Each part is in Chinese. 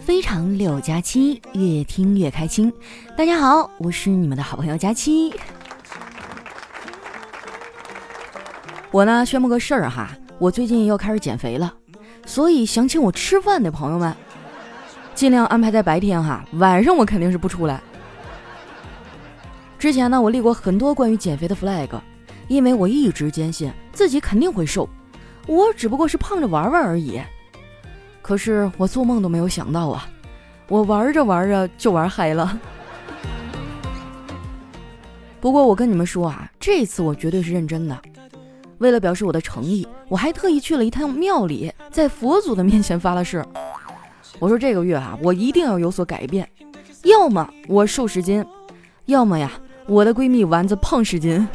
非常六加七，越听越开心。大家好，我是你们的好朋友佳期。我呢，宣布个事儿哈，我最近要开始减肥了，所以想请我吃饭的朋友们，尽量安排在白天哈，晚上我肯定是不出来。之前呢，我立过很多关于减肥的 flag，因为我一直坚信自己肯定会瘦，我只不过是胖着玩玩而已。可是我做梦都没有想到啊，我玩着玩着就玩嗨了。不过我跟你们说啊，这次我绝对是认真的。为了表示我的诚意，我还特意去了一趟庙里，在佛祖的面前发了誓。我说这个月啊，我一定要有所改变，要么我瘦十斤，要么呀，我的闺蜜丸子胖十斤。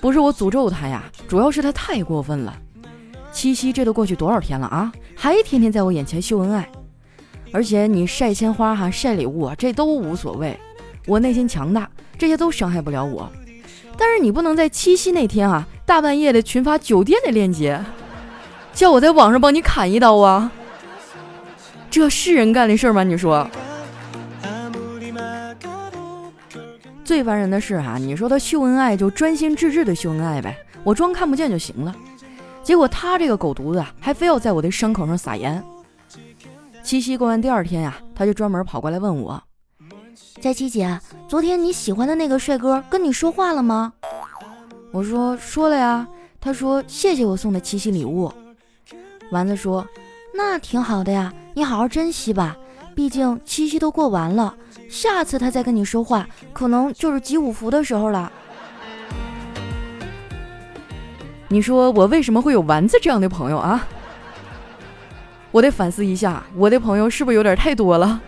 不是我诅咒她呀，主要是她太过分了。七夕这都过去多少天了啊，还天天在我眼前秀恩爱，而且你晒鲜花哈晒礼物啊，这都无所谓，我内心强大，这些都伤害不了我。但是你不能在七夕那天啊，大半夜的群发酒店的链接，叫我在网上帮你砍一刀啊，这是人干的事吗？你说？最烦人的是哈，你说他秀恩爱就专心致志的秀恩爱呗，我装看不见就行了。结果他这个狗犊子还非要在我的伤口上撒盐。七夕过完第二天呀，他就专门跑过来问我：“佳琪姐，昨天你喜欢的那个帅哥跟你说话了吗？”我说：“说了呀。”他说：“谢谢我送的七夕礼物。”丸子说：“那挺好的呀，你好好珍惜吧，毕竟七夕都过完了，下次他再跟你说话，可能就是集五福的时候了。”你说我为什么会有丸子这样的朋友啊？我得反思一下，我的朋友是不是有点太多了？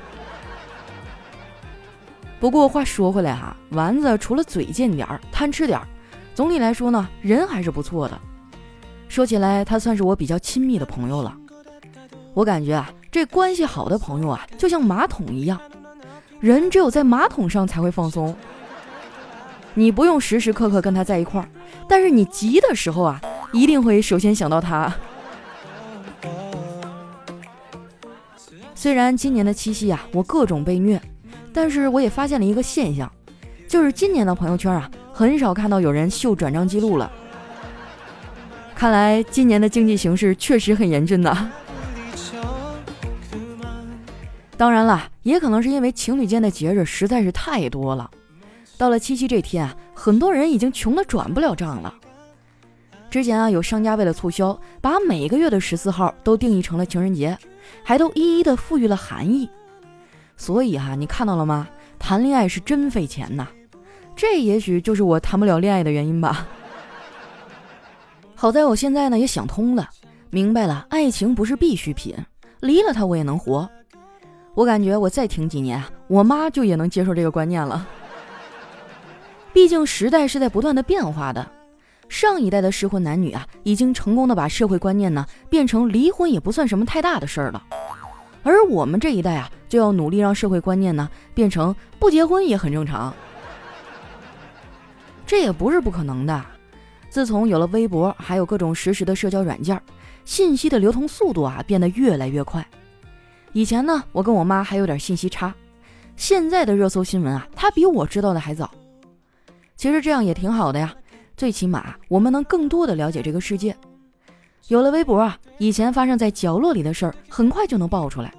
不过话说回来哈，丸子除了嘴贱点儿、贪吃点儿，总体来说呢，人还是不错的。说起来，他算是我比较亲密的朋友了。我感觉啊，这关系好的朋友啊，就像马桶一样，人只有在马桶上才会放松。你不用时时刻刻跟他在一块儿，但是你急的时候啊，一定会首先想到他。虽然今年的七夕啊，我各种被虐，但是我也发现了一个现象，就是今年的朋友圈啊，很少看到有人秀转账记录了。看来今年的经济形势确实很严峻呐。当然了，也可能是因为情侣间的节日实在是太多了。到了七夕这天啊，很多人已经穷得转不了账了。之前啊，有商家为了促销，把每个月的十四号都定义成了情人节，还都一一的赋予了含义。所以哈，你看到了吗？谈恋爱是真费钱呐。这也许就是我谈不了恋爱的原因吧。好在我现在呢也想通了，明白了，爱情不是必需品，离了他我也能活。我感觉我再挺几年，我妈就也能接受这个观念了。毕竟时代是在不断的变化的，上一代的适婚男女啊，已经成功的把社会观念呢变成离婚也不算什么太大的事儿了，而我们这一代啊，就要努力让社会观念呢变成不结婚也很正常。这也不是不可能的，自从有了微博，还有各种实时的社交软件，信息的流通速度啊变得越来越快。以前呢，我跟我妈还有点信息差，现在的热搜新闻啊，她比我知道的还早。其实这样也挺好的呀，最起码我们能更多的了解这个世界。有了微博啊，以前发生在角落里的事儿，很快就能爆出来。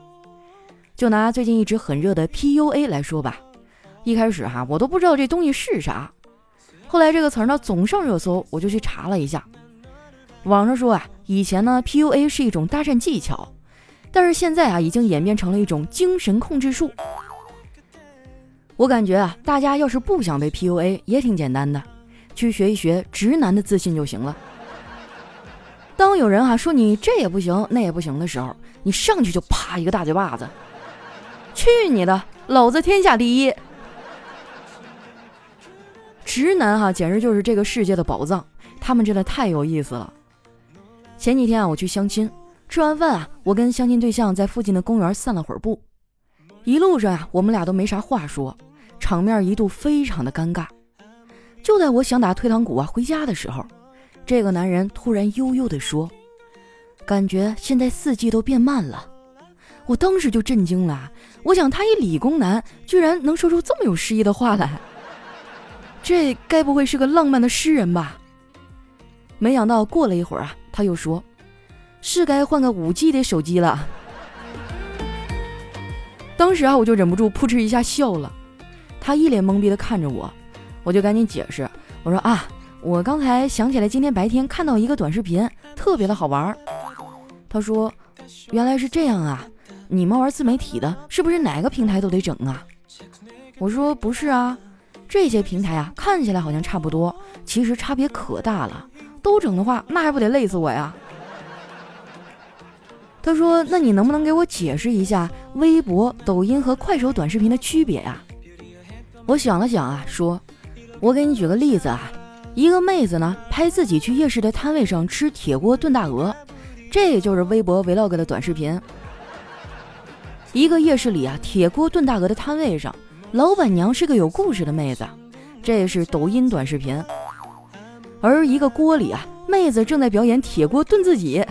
就拿最近一直很热的 PUA 来说吧，一开始哈我都不知道这东西是啥，后来这个词儿呢总上热搜，我就去查了一下。网上说啊，以前呢 PUA 是一种搭讪技巧，但是现在啊已经演变成了一种精神控制术。我感觉啊，大家要是不想被 PUA，也挺简单的，去学一学直男的自信就行了。当有人哈说你这也不行那也不行的时候，你上去就啪一个大嘴巴子，去你的，老子天下第一！直男哈简直就是这个世界的宝藏，他们真的太有意思了。前几天啊，我去相亲，吃完饭啊，我跟相亲对象在附近的公园散了会儿步。一路上呀，我们俩都没啥话说，场面一度非常的尴尬。就在我想打退堂鼓啊回家的时候，这个男人突然悠悠地说：“感觉现在四季都变慢了。我当时就震惊了，我想他一理工男居然能说出这么有诗意的话来，这该不会是个浪漫的诗人吧？没想到过了一会儿啊，他又说：“是该换个五 G 的手机了。”当时啊，我就忍不住扑哧一下笑了。他一脸懵逼的看着我，我就赶紧解释，我说：“啊，我刚才想起来今天白天看到一个短视频，特别的好玩。”他说：“原来是这样啊。”你们玩自媒体的，是不是哪个平台都得整啊？我说不是啊，这些平台啊看起来好像差不多，其实差别可大了。都整的话，那还不得累死我呀？他说：“那你能不能给我解释一下微博、抖音和快手短视频的区别呀？”我想了想啊，说：“我给你举个例子啊，一个妹子呢拍自己去夜市的摊位上吃铁锅炖大鹅，这就是微博 vlog 的短视频。”一个夜市里啊，铁锅炖大鹅的摊位上，老板娘是个有故事的妹子，这是抖音短视频；而一个锅里啊，妹子正在表演铁锅炖自己，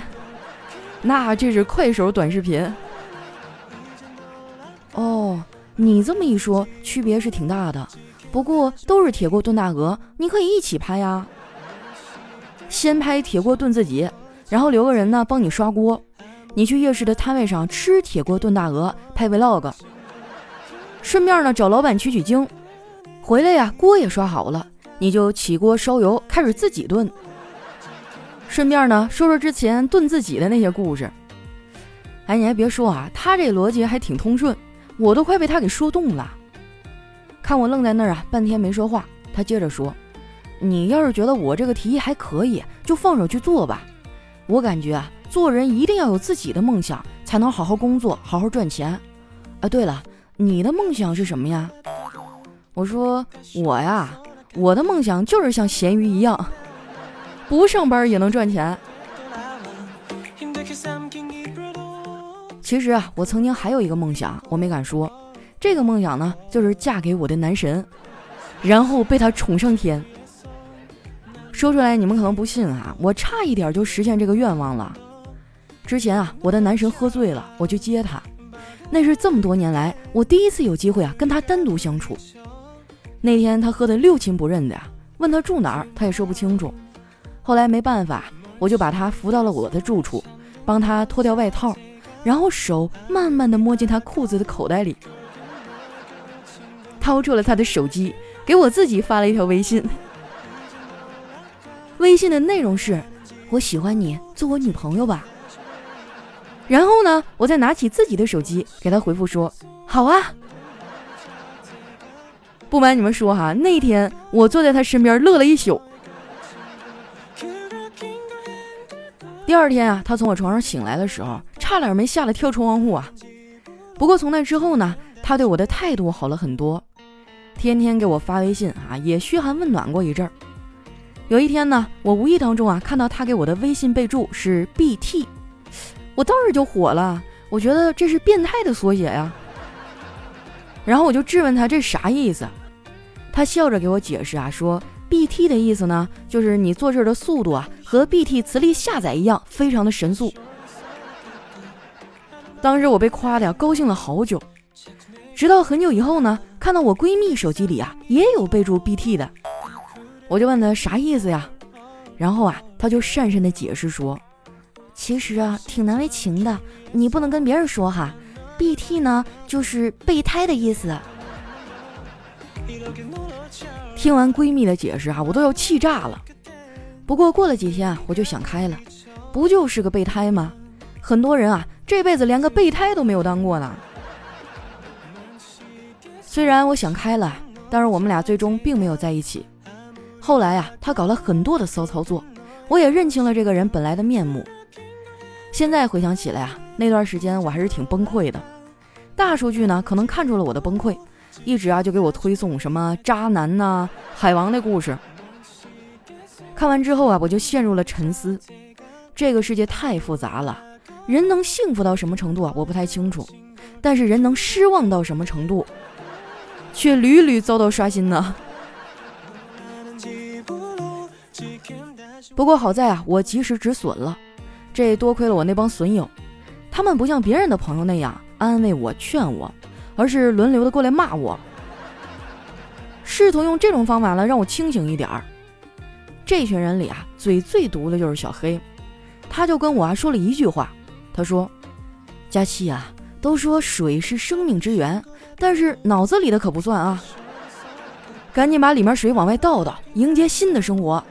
那这是快手短视频。哦，你这么一说，区别是挺大的。不过都是铁锅炖大鹅，你可以一起拍呀，先拍铁锅炖自己，然后留个人呢帮你刷锅。你去夜市的摊位上吃铁锅炖大鹅，拍 vlog，顺便呢找老板取取经，回来呀锅也刷好了，你就起锅烧油开始自己炖，顺便呢说说之前炖自己的那些故事。哎，你还别说啊，他这逻辑还挺通顺，我都快被他给说动了。看我愣在那儿啊，半天没说话，他接着说：“你要是觉得我这个提议还可以，就放手去做吧。我感觉啊。”做人一定要有自己的梦想，才能好好工作，好好赚钱。啊，对了，你的梦想是什么呀？我说我呀，我的梦想就是像咸鱼一样，不上班也能赚钱。其实啊，我曾经还有一个梦想，我没敢说。这个梦想呢，就是嫁给我的男神，然后被他宠上天。说出来你们可能不信啊，我差一点就实现这个愿望了。之前啊，我的男神喝醉了，我去接他。那是这么多年来我第一次有机会啊跟他单独相处。那天他喝得六亲不认的呀，问他住哪儿，他也说不清楚。后来没办法，我就把他扶到了我的住处，帮他脱掉外套，然后手慢慢的摸进他裤子的口袋里，掏出了他的手机，给我自己发了一条微信。微信的内容是：我喜欢你，做我女朋友吧。然后呢，我再拿起自己的手机给他回复说：“好啊。”不瞒你们说哈，那天我坐在他身边乐了一宿。第二天啊，他从我床上醒来的时候，差点没吓得跳窗户啊。不过从那之后呢，他对我的态度好了很多，天天给我发微信啊，也嘘寒问暖过一阵儿。有一天呢，我无意当中啊看到他给我的微信备注是 BT。我当时就火了，我觉得这是变态的缩写呀。然后我就质问他这啥意思，他笑着给我解释啊，说 BT 的意思呢，就是你做事的速度啊，和 BT 磁力下载一样，非常的神速。当时我被夸的呀，高兴了好久，直到很久以后呢，看到我闺蜜手机里啊也有备注 BT 的，我就问她啥意思呀，然后啊，她就讪讪的解释说。其实啊，挺难为情的。你不能跟别人说哈，BT 呢就是备胎的意思。听完闺蜜的解释啊，我都要气炸了。不过过了几天啊，我就想开了，不就是个备胎吗？很多人啊，这辈子连个备胎都没有当过呢。虽然我想开了，但是我们俩最终并没有在一起。后来啊，他搞了很多的骚操作，我也认清了这个人本来的面目。现在回想起来啊，那段时间我还是挺崩溃的。大数据呢，可能看出了我的崩溃，一直啊就给我推送什么渣男呐、海王的故事。看完之后啊，我就陷入了沉思。这个世界太复杂了，人能幸福到什么程度啊？我不太清楚。但是人能失望到什么程度，却屡屡遭到刷新呢？不过好在啊，我及时止损了。这多亏了我那帮损友，他们不像别人的朋友那样安慰我、劝我，而是轮流的过来骂我，试图用这种方法呢让我清醒一点儿。这群人里啊，嘴最毒的就是小黑，他就跟我啊说了一句话，他说：“佳期啊，都说水是生命之源，但是脑子里的可不算啊，赶紧把里面水往外倒倒，迎接新的生活。”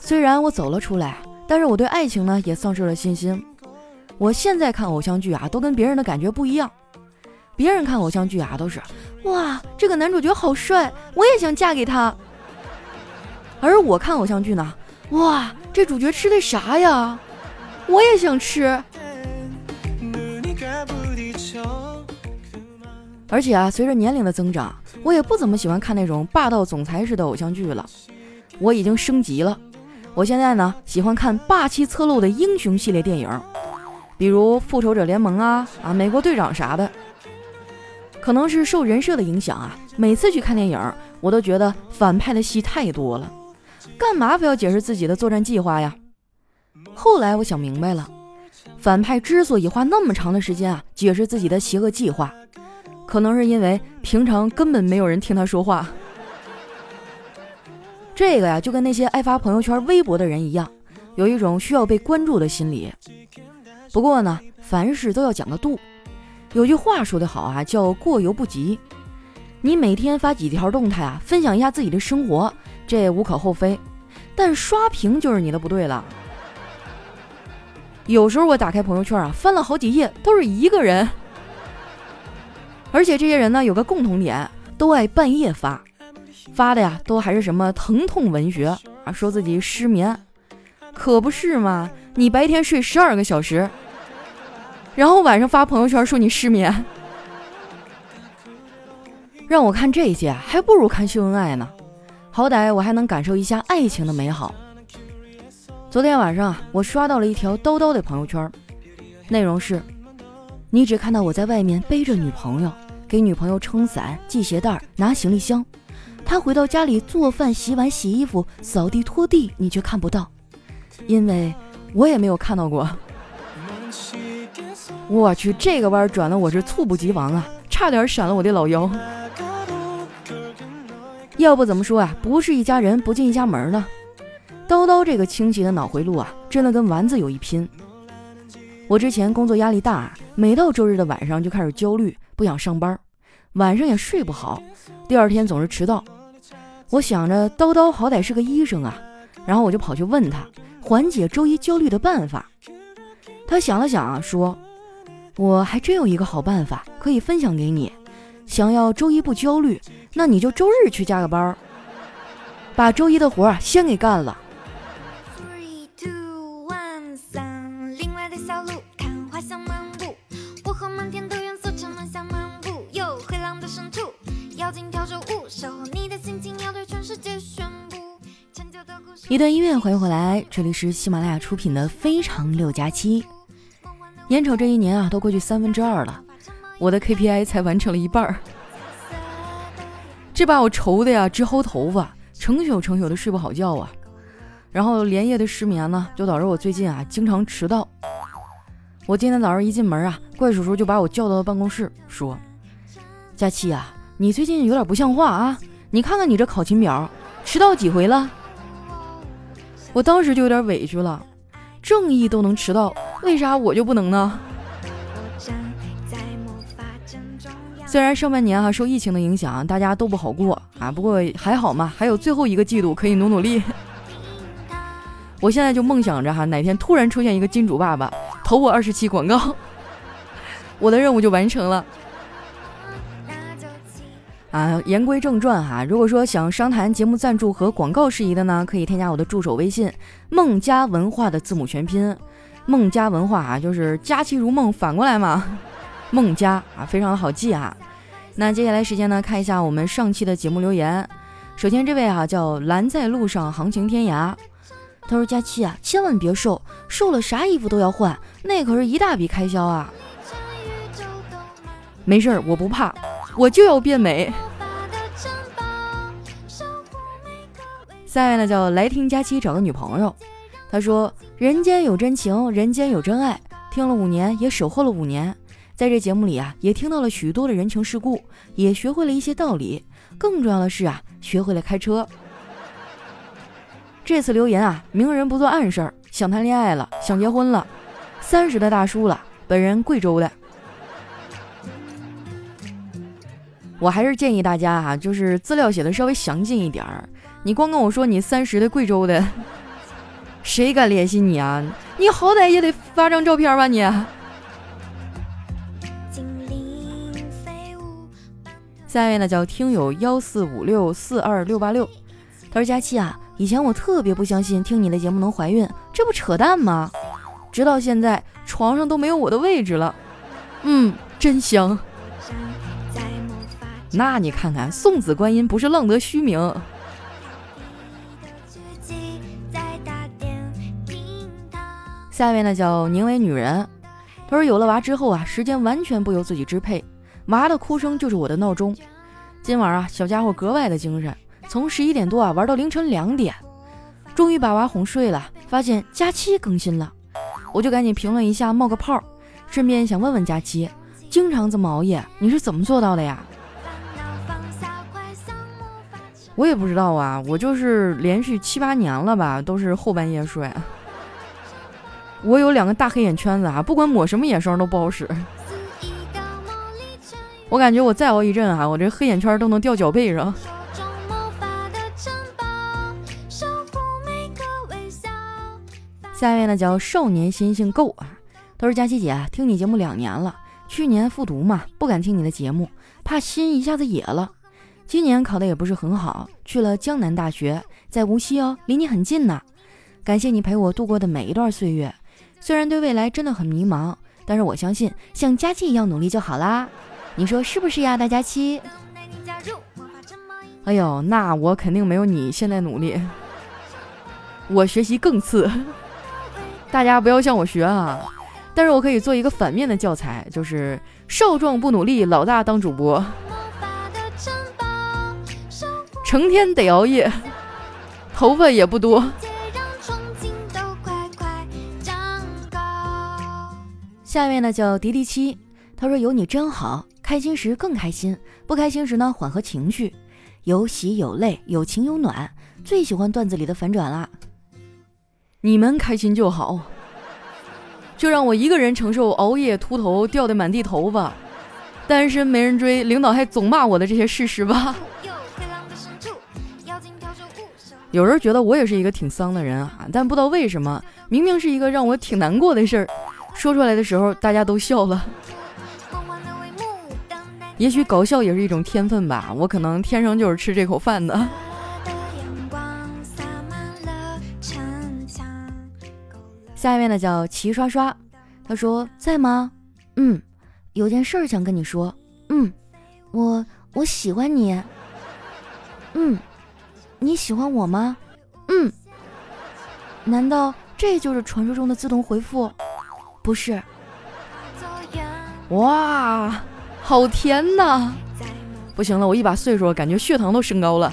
虽然我走了出来，但是我对爱情呢也丧失了信心。我现在看偶像剧啊，都跟别人的感觉不一样。别人看偶像剧啊，都是哇，这个男主角好帅，我也想嫁给他。而我看偶像剧呢，哇，这主角吃的啥呀？我也想吃。而且啊，随着年龄的增长，我也不怎么喜欢看那种霸道总裁式的偶像剧了。我已经升级了。我现在呢喜欢看霸气侧漏的英雄系列电影，比如《复仇者联盟》啊啊，美国队长啥的。可能是受人设的影响啊，每次去看电影，我都觉得反派的戏太多了，干嘛非要解释自己的作战计划呀？后来我想明白了，反派之所以花那么长的时间啊解释自己的邪恶计划，可能是因为平常根本没有人听他说话。这个呀，就跟那些爱发朋友圈、微博的人一样，有一种需要被关注的心理。不过呢，凡事都要讲个度。有句话说得好啊，叫过犹不及。你每天发几条动态啊，分享一下自己的生活，这无可厚非。但刷屏就是你的不对了。有时候我打开朋友圈啊，翻了好几页都是一个人，而且这些人呢有个共同点，都爱半夜发。发的呀，都还是什么疼痛文学啊，说自己失眠，可不是嘛？你白天睡十二个小时，然后晚上发朋友圈说你失眠，让我看这些还不如看秀恩爱呢，好歹我还能感受一下爱情的美好。昨天晚上啊，我刷到了一条叨叨的朋友圈，内容是：你只看到我在外面背着女朋友，给女朋友撑伞、系鞋带、拿行李箱。他回到家里做饭、洗碗、洗衣服、扫地、拖地，你却看不到，因为我也没有看到过。我去，这个弯转的我是猝不及防啊，差点闪了我的老腰。要不怎么说啊，不是一家人不进一家门呢？叨叨这个清奇的脑回路啊，真的跟丸子有一拼。我之前工作压力大，每到周日的晚上就开始焦虑，不想上班，晚上也睡不好，第二天总是迟到。我想着叨叨好歹是个医生啊，然后我就跑去问他缓解周一焦虑的办法。他想了想啊，说：“我还真有一个好办法可以分享给你。想要周一不焦虑，那你就周日去加个班儿，把周一的活儿先给干了。”一段音乐，欢迎回来，这里是喜马拉雅出品的《非常六加七》。眼瞅这一年啊，都过去三分之二了，我的 KPI 才完成了一半儿，这把我愁的呀直薅头发，成宿成宿的睡不好觉啊，然后连夜的失眠呢，就导致我最近啊经常迟到。我今天早上一进门啊，怪叔叔就把我叫到了办公室，说：“佳期啊，你最近有点不像话啊，你看看你这考勤表，迟到几回了？”我当时就有点委屈了，正义都能迟到，为啥我就不能呢？虽然上半年哈受疫情的影响，大家都不好过啊，不过还好嘛，还有最后一个季度可以努努力。我现在就梦想着哈，哪天突然出现一个金主爸爸投我二十期广告，我的任务就完成了。啊，言归正传哈，如果说想商谈节目赞助和广告事宜的呢，可以添加我的助手微信“梦家文化”的字母全拼，“梦家文化”啊，就是佳期如梦反过来嘛，梦家啊，非常的好记啊。那接下来时间呢，看一下我们上期的节目留言。首先这位啊叫蓝在路上行行天涯，他说：“佳期啊，千万别瘦，瘦了啥衣服都要换，那可是一大笔开销啊。”没事儿，我不怕。我就要变美。下面呢叫来听佳期找个女朋友。他说：“人间有真情，人间有真爱。听了五年，也守候了五年，在这节目里啊，也听到了许多的人情世故，也学会了一些道理。更重要的是啊，学会了开车。这次留言啊，明人不做暗事儿，想谈恋爱了，想结婚了，三十的大叔了，本人贵州的。”我还是建议大家哈，就是资料写的稍微详尽一点儿。你光跟我说你三十的贵州的，谁敢联系你啊？你好歹也得发张照片吧你。下一位呢叫听友幺四五六四二六八六，他说佳期啊，以前我特别不相信听你的节目能怀孕，这不扯淡吗？直到现在床上都没有我的位置了，嗯，真香。那你看看，送子观音不是浪得虚名。下面呢叫宁为女人，她说有了娃之后啊，时间完全不由自己支配，娃的哭声就是我的闹钟。今晚啊，小家伙格外的精神，从十一点多啊玩到凌晨两点，终于把娃哄睡了，发现佳期更新了，我就赶紧评论一下冒个泡，顺便想问问佳期，经常这么熬夜，你是怎么做到的呀？我也不知道啊，我就是连续七八年了吧，都是后半夜睡。我有两个大黑眼圈子啊，不管抹什么眼霜都不好使。我感觉我再熬一阵啊，我这黑眼圈都能掉脚背上。下一位呢叫少年心性够啊，都是佳琪姐，听你节目两年了，去年复读嘛，不敢听你的节目，怕心一下子野了。今年考的也不是很好，去了江南大学，在无锡哦，离你很近呢。感谢你陪我度过的每一段岁月，虽然对未来真的很迷茫，但是我相信像佳期一样努力就好啦。你说是不是呀，大佳期？哎呦，那我肯定没有你现在努力，我学习更次。大家不要向我学啊！但是我可以做一个反面的教材，就是少壮不努力，老大当主播。成天得熬夜，头发也不多。下面呢叫迪迪七，他说有你真好，开心时更开心，不开心时呢缓和情绪，有喜有泪，有情有暖，最喜欢段子里的反转啦。你们开心就好，就让我一个人承受熬夜秃头掉的满地头发，单身没人追，领导还总骂我的这些事实吧。有人觉得我也是一个挺丧的人啊，但不知道为什么，明明是一个让我挺难过的事儿，说出来的时候大家都笑了。也许搞笑也是一种天分吧，我可能天生就是吃这口饭的。下一位呢叫齐刷刷，他说在吗？嗯，有件事儿想跟你说。嗯，我我喜欢你。嗯。你喜欢我吗？嗯。难道这就是传说中的自动回复？不是。哇，好甜呐！不行了，我一把岁数，感觉血糖都升高了。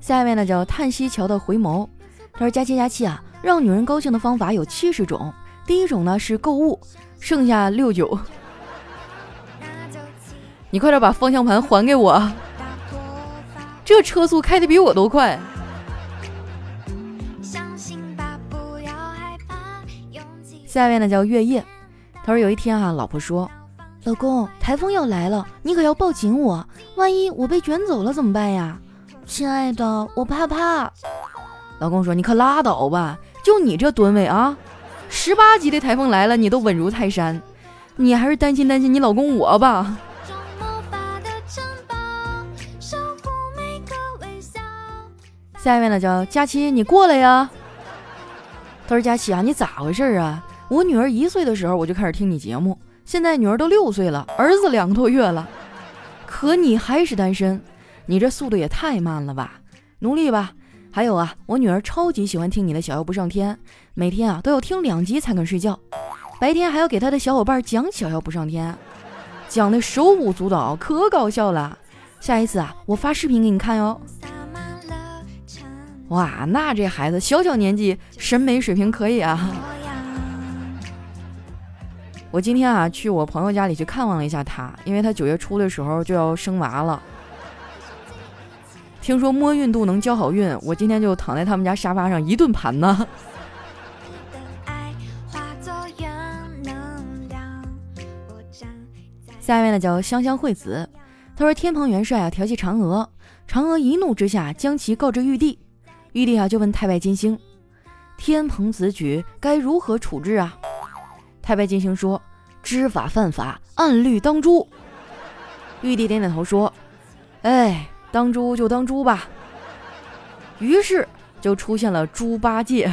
下面呢叫叹息桥的回眸，他说：“佳期佳期啊，让女人高兴的方法有七十种，第一种呢是购物，剩下六九。”你快点把方向盘还给我，这车速开的比我都快。下面呢叫月夜，他说有一天啊，老婆说：“老公，台风要来了，你可要抱紧我，万一我被卷走了怎么办呀？”亲爱的，我怕怕。老公说：“你可拉倒吧，就你这吨位啊，十八级的台风来了你都稳如泰山，你还是担心担心你老公我吧。”下面呢叫佳琪，你过来呀。他说：“佳琪啊，你咋回事啊？我女儿一岁的时候我就开始听你节目，现在女儿都六岁了，儿子两个多月了，可你还是单身，你这速度也太慢了吧？努力吧。还有啊，我女儿超级喜欢听你的小妖不上天，每天啊都要听两集才肯睡觉，白天还要给她的小伙伴讲小妖不上天，讲的手舞足蹈，可搞笑了。下一次啊，我发视频给你看哟。”哇，那这孩子小小年纪审美水平可以啊！我今天啊去我朋友家里去看望了一下他，因为他九月初的时候就要生娃了。听说摸孕肚能交好运，我今天就躺在他们家沙发上一顿盘呢。下面呢叫香香惠子，他说天蓬元帅啊调戏嫦娥，嫦娥一怒之下将其告知玉帝。玉帝啊就问太白金星：“天蓬此举该如何处置啊？”太白金星说：“知法犯法，按律当诛。”玉帝点点头说：“哎，当诛就当诛吧。”于是就出现了猪八戒。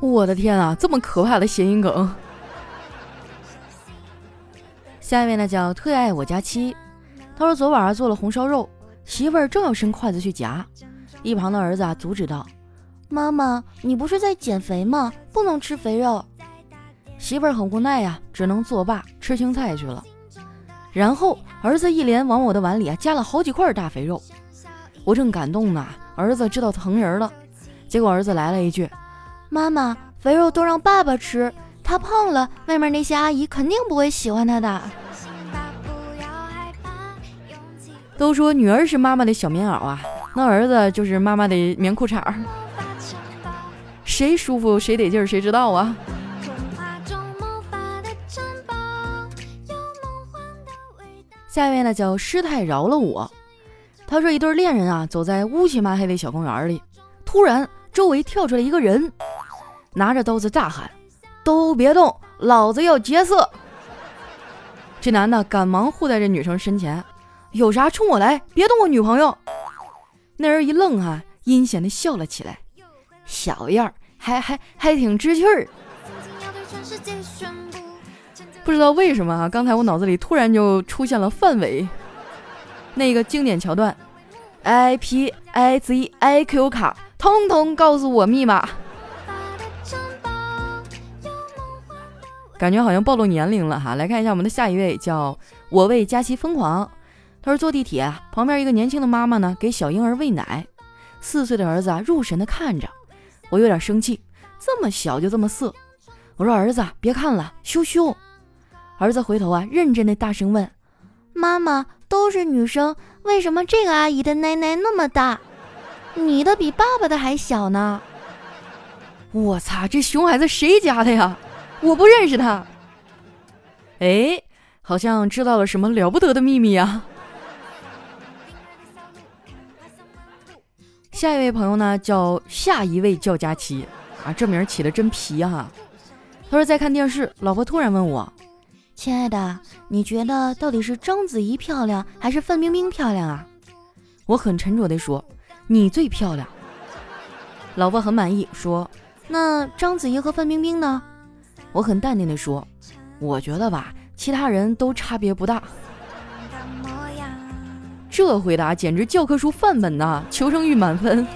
我的天啊，这么可怕的谐音梗！下一位呢叫特爱我家妻，他说昨晚上做了红烧肉，媳妇儿正要伸筷子去夹。一旁的儿子啊阻止道：“妈妈，你不是在减肥吗？不能吃肥肉。”媳妇儿很无奈呀，只能作罢，吃青菜去了。然后儿子一连往我的碗里啊加了好几块大肥肉，我正感动呢，儿子知道疼人了。结果儿子来了一句：“妈妈，肥肉都让爸爸吃，他胖了，外面那些阿姨肯定不会喜欢他的。”都说女儿是妈妈的小棉袄啊。那儿子就是妈妈的棉裤衩儿，谁舒服谁得劲儿，谁知道啊？下一位呢叫师太饶了我。他说一对恋人啊走在乌漆麻黑的小公园里，突然周围跳出来一个人，拿着刀子大喊：“都别动，老子要劫色！”这男的赶忙护在这女生身前：“有啥冲我来，别动我女朋友。”那人一愣啊，阴险的笑了起来，小样儿，还还还挺知趣儿。不知道为什么啊，刚才我脑子里突然就出现了范伟那个经典桥段，I P I Z I Q 卡，通通告诉我密码。感觉好像暴露年龄了哈，来看一下我们的下一位，叫我为佳期疯狂。他说坐地铁，旁边一个年轻的妈妈呢，给小婴儿喂奶，四岁的儿子啊入神的看着，我有点生气，这么小就这么色。我说儿子别看了，羞羞。儿子回头啊，认真的大声问：“妈妈，都是女生，为什么这个阿姨的奶奶那么大，你的比爸爸的还小呢？”我擦，这熊孩子谁家的呀？我不认识他。哎，好像知道了什么了不得的秘密呀。下一位朋友呢，叫下一位叫佳琪啊，这名起的真皮哈。他说在看电视，老婆突然问我：“亲爱的，你觉得到底是章子怡漂亮还是范冰冰漂亮啊？”我很沉着的说：“你最漂亮。”老婆很满意说：“那章子怡和范冰冰呢？”我很淡定的说：“我觉得吧，其他人都差别不大。”这回答简直教科书范本呐！求生欲满分。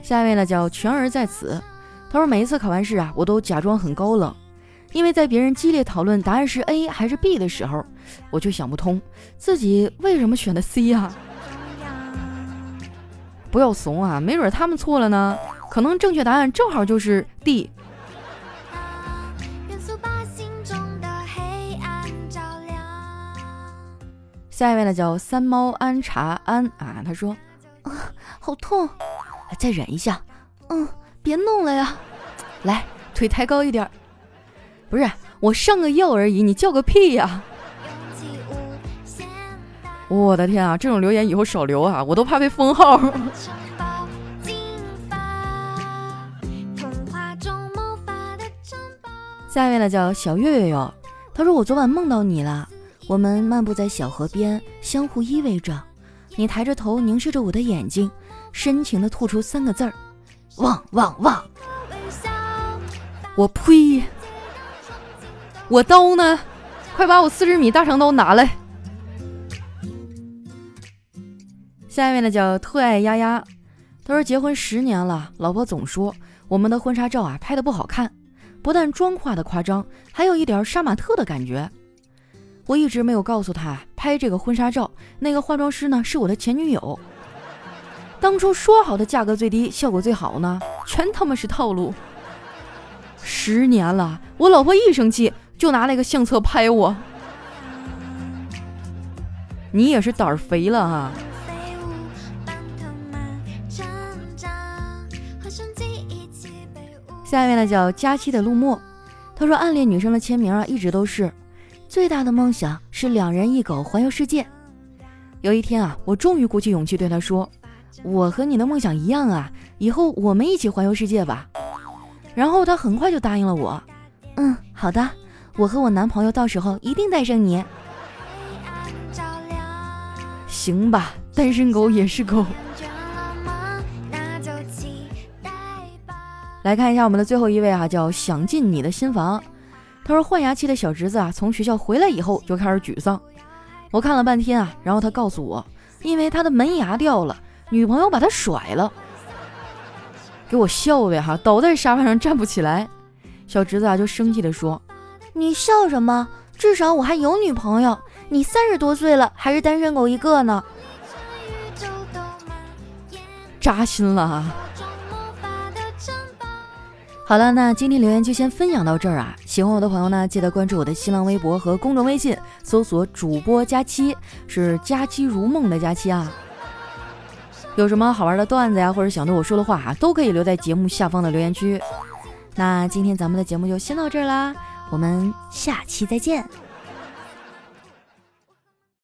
下一位呢叫全儿在此，他说每一次考完试啊，我都假装很高冷，因为在别人激烈讨论答案是 A 还是 B 的时候，我就想不通自己为什么选的 C 呀？不要怂啊，没准他们错了呢，可能正确答案正好就是 D。下一位呢叫三猫安茶安啊，他说啊好痛，再忍一下，嗯，别弄了呀，来腿抬高一点，不是我上个药而已，你叫个屁呀！我的天啊，这种留言以后少留啊，我都怕被封号。下一位呢叫小月月哟，他说我昨晚梦到你了。我们漫步在小河边，相互依偎着。你抬着头凝视着我的眼睛，深情地吐出三个字儿：“旺旺旺！”我呸！我刀呢？快把我四十米大长刀拿来！下一位呢，叫特爱丫丫。他说结婚十年了，老婆总说我们的婚纱照啊拍的不好看，不但妆化的夸张，还有一点杀马特的感觉。我一直没有告诉他，拍。这个婚纱照，那个化妆师呢是我的前女友。当初说好的价格最低，效果最好呢，全他妈是套路。十年了，我老婆一生气就拿那个相册拍我。你也是胆儿肥了哈。下面呢叫佳期的陆墨，他说暗恋女生的签名啊一直都是最大的梦想是两人一狗环游世界。有一天啊，我终于鼓起勇气对他说，我和你的梦想一样啊，以后我们一起环游世界吧。然后他很快就答应了我，嗯，好的，我和我男朋友到时候一定带上你。行吧，单身狗也是狗。来看一下我们的最后一位啊，叫想进你的新房。他说换牙期的小侄子啊，从学校回来以后就开始沮丧。我看了半天啊，然后他告诉我，因为他的门牙掉了，女朋友把他甩了。给我笑的哈，倒在沙发上站不起来。小侄子啊就生气的说：“你笑什么？至少我还有女朋友。”你三十多岁了，还是单身狗一个呢，扎心了啊！好了，那今天留言就先分享到这儿啊！喜欢我的朋友呢，记得关注我的新浪微博和公众微信，搜索主播佳期，是佳期如梦的佳期啊！有什么好玩的段子呀，或者想对我说的话啊，都可以留在节目下方的留言区。那今天咱们的节目就先到这儿啦，我们下期再见。